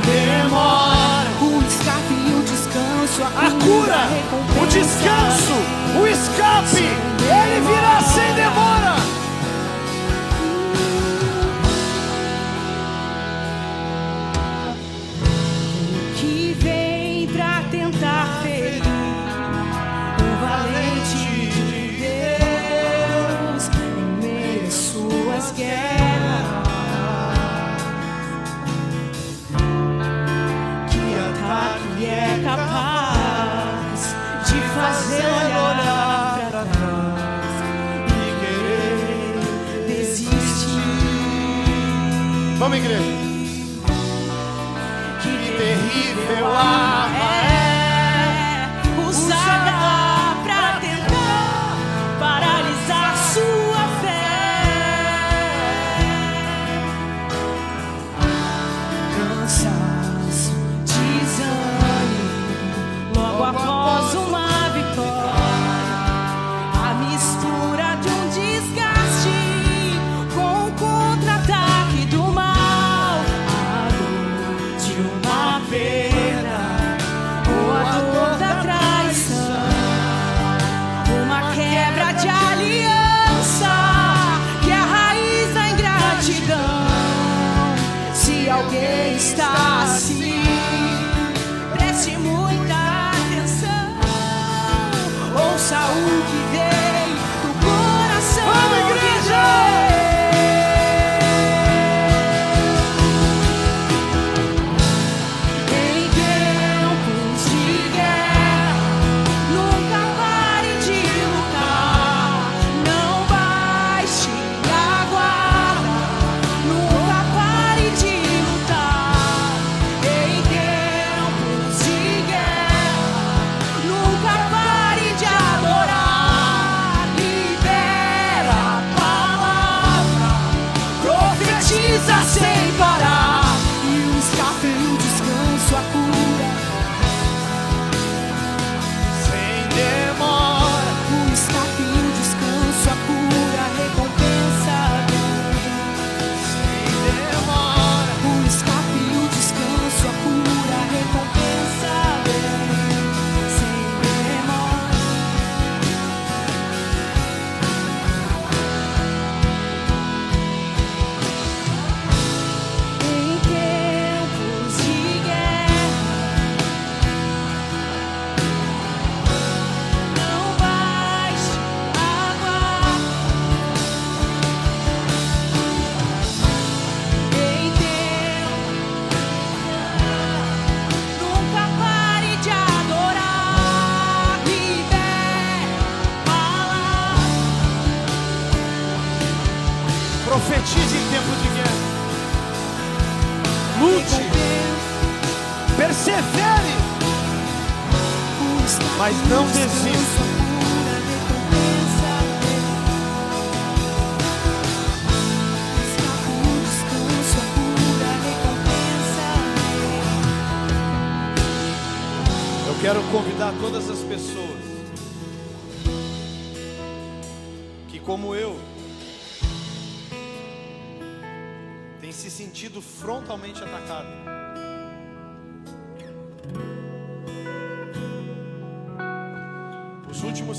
demora. O escape e o descanso A A cura, o descanso, o escape, ele virá sem demora. Fazer olhar pra trás e querer desistir. Vamos, igreja. Que terrível arma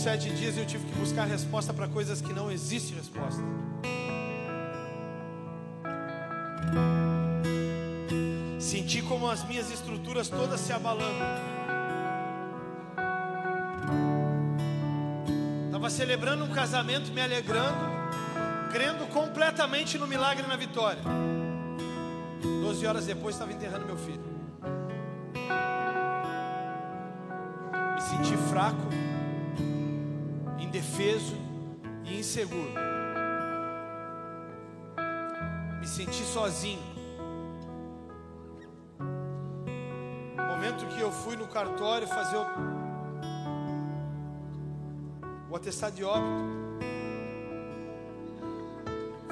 sete dias eu tive que buscar resposta para coisas que não existe resposta. Senti como as minhas estruturas todas se abalando. Estava celebrando um casamento, me alegrando, crendo completamente no milagre e na vitória. Doze horas depois estava enterrando meu filho. Me senti fraco, indefeso e inseguro. Me senti sozinho. No momento que eu fui no cartório fazer o, o atestado de óbito,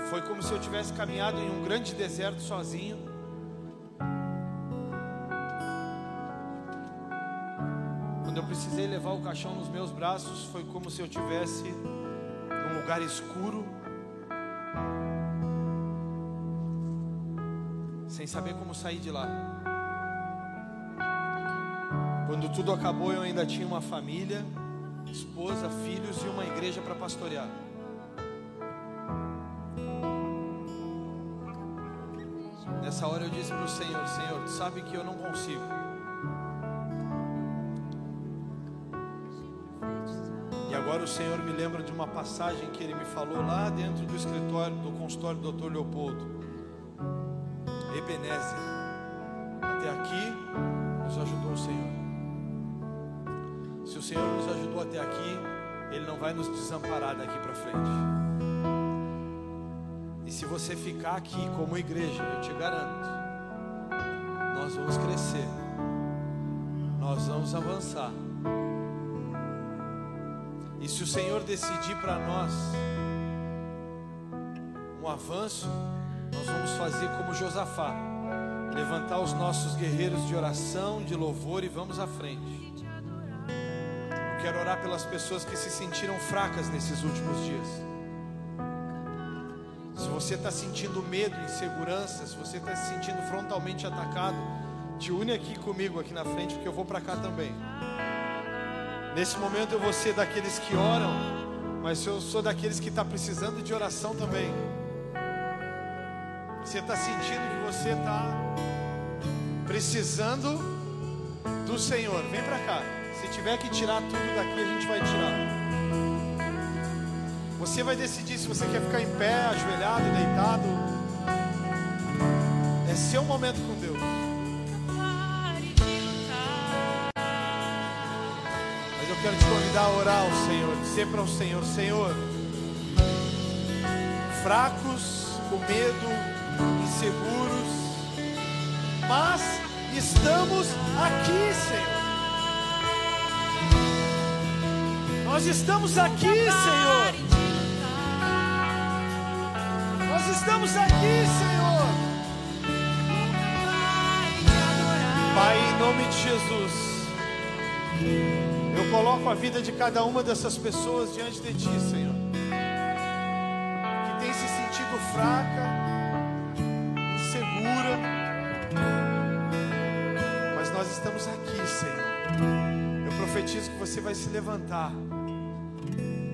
foi como se eu tivesse caminhado em um grande deserto sozinho. Levar o caixão nos meus braços, foi como se eu tivesse num lugar escuro, sem saber como sair de lá. Quando tudo acabou, eu ainda tinha uma família, esposa, filhos e uma igreja para pastorear. Nessa hora eu disse para o Senhor: Senhor, tu sabe que eu não consigo. Senhor me lembra de uma passagem que ele me falou lá dentro do escritório, do consultório do Dr. Leopoldo. Ebenezer, até aqui nos ajudou o Senhor. Se o Senhor nos ajudou até aqui, Ele não vai nos desamparar daqui para frente. E se você ficar aqui como igreja, eu te garanto, nós vamos crescer, nós vamos avançar. Se o Senhor decidir para nós um avanço, nós vamos fazer como Josafá, levantar os nossos guerreiros de oração, de louvor e vamos à frente. Eu quero orar pelas pessoas que se sentiram fracas nesses últimos dias. Se você está sentindo medo, insegurança, se você está se sentindo frontalmente atacado, te une aqui comigo aqui na frente, porque eu vou para cá também. Nesse momento eu vou ser daqueles que oram, mas eu sou daqueles que está precisando de oração também. Você está sentindo que você está precisando do Senhor? Vem para cá. Se tiver que tirar tudo daqui, a gente vai tirar. Você vai decidir se você quer ficar em pé, ajoelhado, deitado. É seu momento com quero te convidar a orar ao Senhor, dizer para o Senhor: Senhor, fracos, com medo, inseguros, mas estamos aqui, Senhor. Nós estamos aqui, Senhor. Nós estamos aqui, Senhor. Pai, em nome de Jesus, coloco a vida de cada uma dessas pessoas diante de Ti, Senhor, que tem se sentido fraca, insegura, mas nós estamos aqui, Senhor. Eu profetizo que você vai se levantar,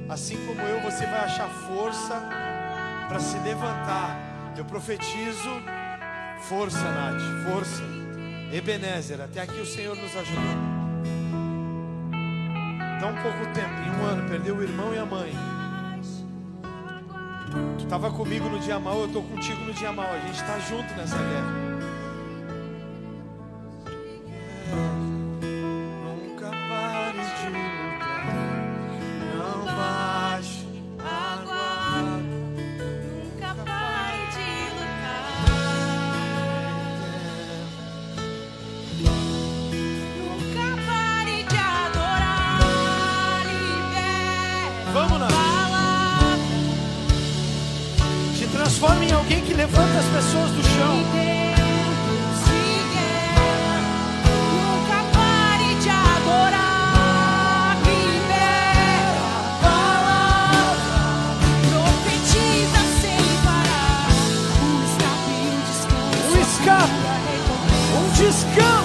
assim como eu, você vai achar força para se levantar. Eu profetizo força, Nath, força. Ebenezer, até aqui o Senhor nos ajudou. Tão pouco tempo, em um ano, perdeu o irmão e a mãe. Tu estava comigo no dia mal, eu estou contigo no dia mal. A gente está junto nessa guerra. um descanso.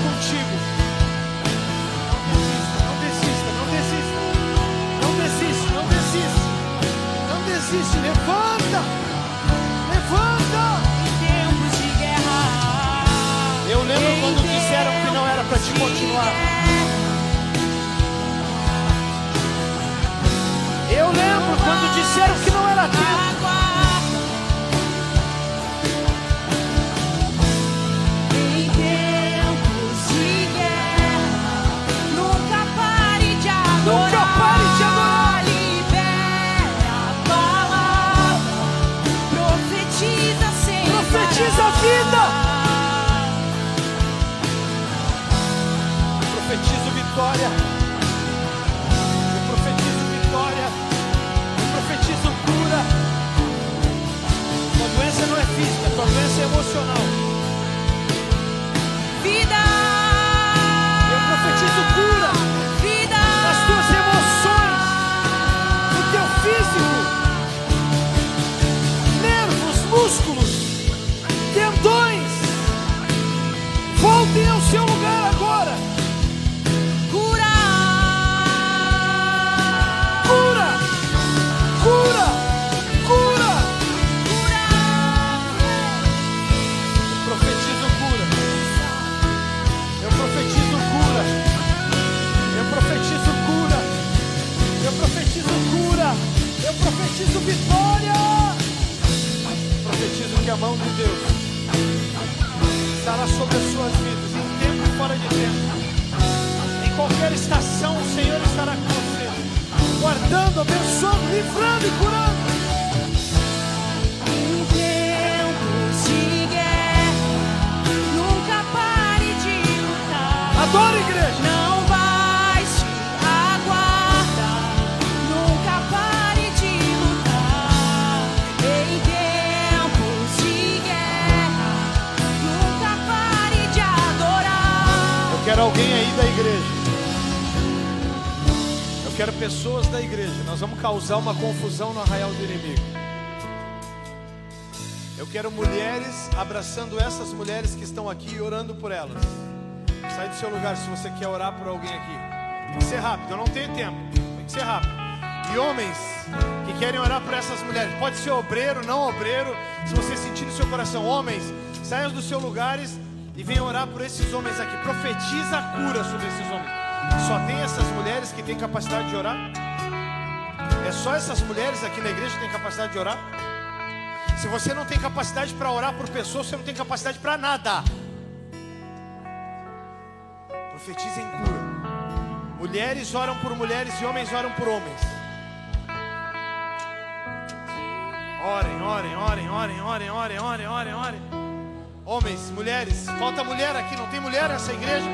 O Senhor é contigo. Não desista, não desista. Não desista, não desista. Não desiste. Levanta. Levanta. Em tempos de guerra. Eu lembro em quando disseram que não era para te continuar. Eu lembro quando disseram que não era vitória. Eu profetizo vitória. Eu profetizo cura. Tua doença não é física, tua doença é emocional. Causar uma confusão no arraial do inimigo. Eu quero mulheres abraçando essas mulheres que estão aqui e orando por elas. Sai do seu lugar se você quer orar por alguém aqui. Tem que ser rápido, eu não tenho tempo. Tem que ser rápido. E homens que querem orar por essas mulheres, pode ser obreiro, não obreiro, se você sentir no seu coração, homens, saiam dos seus lugares e venham orar por esses homens aqui. Profetiza a cura sobre esses homens. Só tem essas mulheres que têm capacidade de orar? É só essas mulheres aqui na igreja que têm capacidade de orar? Se você não tem capacidade para orar por pessoas, você não tem capacidade para nada. Profetiza em cura. Mulheres oram por mulheres e homens oram por homens. Orem, orem, orem, orem, orem, orem, orem, orem, orem. Homens, mulheres, falta mulher aqui, não tem mulher nessa igreja?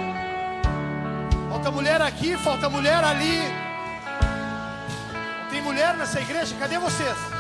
Falta mulher aqui, falta mulher ali. Mulher nessa igreja? Cadê vocês?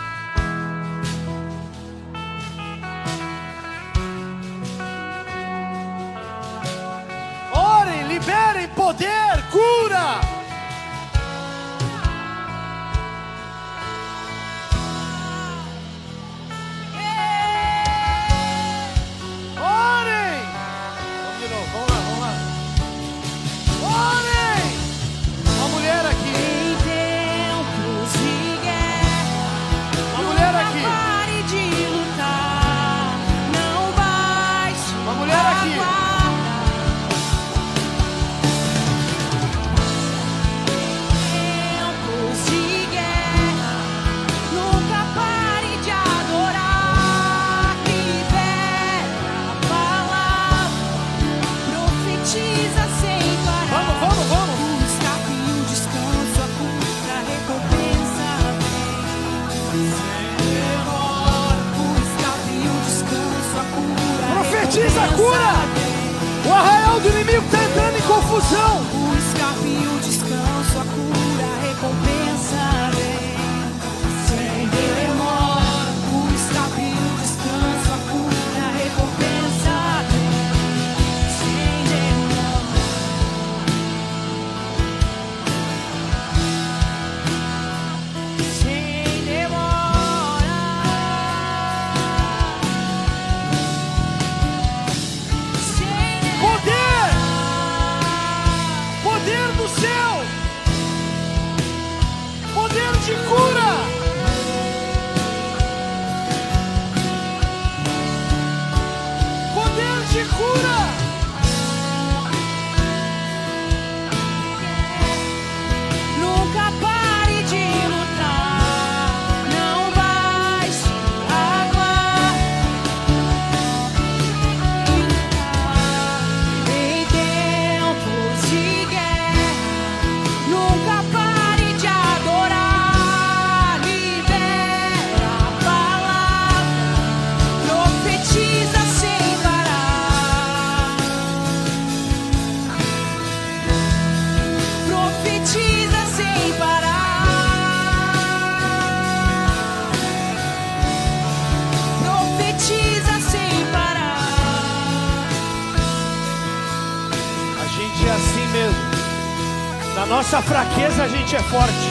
A gente é forte.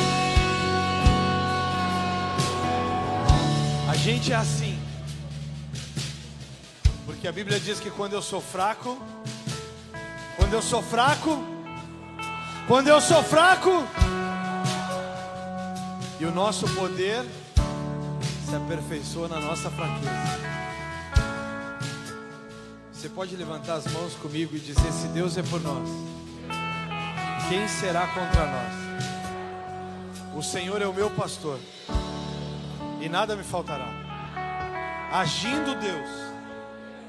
A gente é assim. Porque a Bíblia diz que quando eu sou fraco, quando eu sou fraco, quando eu sou fraco, e o nosso poder se aperfeiçoa na nossa fraqueza. Você pode levantar as mãos comigo e dizer: Se Deus é por nós, quem será contra nós? O Senhor é o meu pastor, e nada me faltará. Agindo Deus,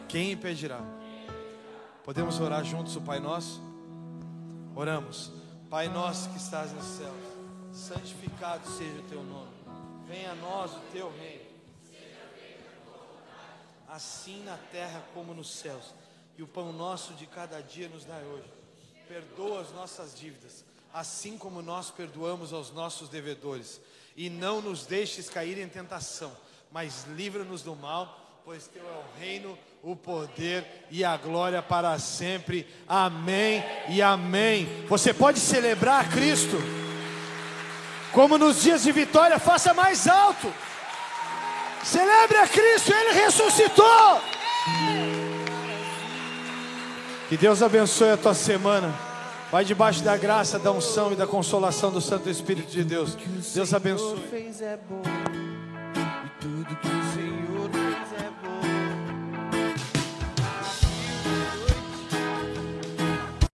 quem impedirá? Podemos orar juntos o Pai Nosso? Oramos. Pai nosso que estás nos céus, santificado seja o teu nome. Venha a nós o teu reino assim na terra como nos céus. E o pão nosso de cada dia nos dai hoje. Perdoa as nossas dívidas, assim como nós perdoamos aos nossos devedores. E não nos deixes cair em tentação, mas livra-nos do mal, pois teu é o reino, o poder e a glória para sempre. Amém e amém. Você pode celebrar Cristo. Como nos dias de vitória, faça mais alto. Celebre a Cristo, Ele ressuscitou. Que Deus abençoe a tua semana. Vai debaixo da graça, da unção e da consolação do Santo Espírito de Deus. Deus abençoe.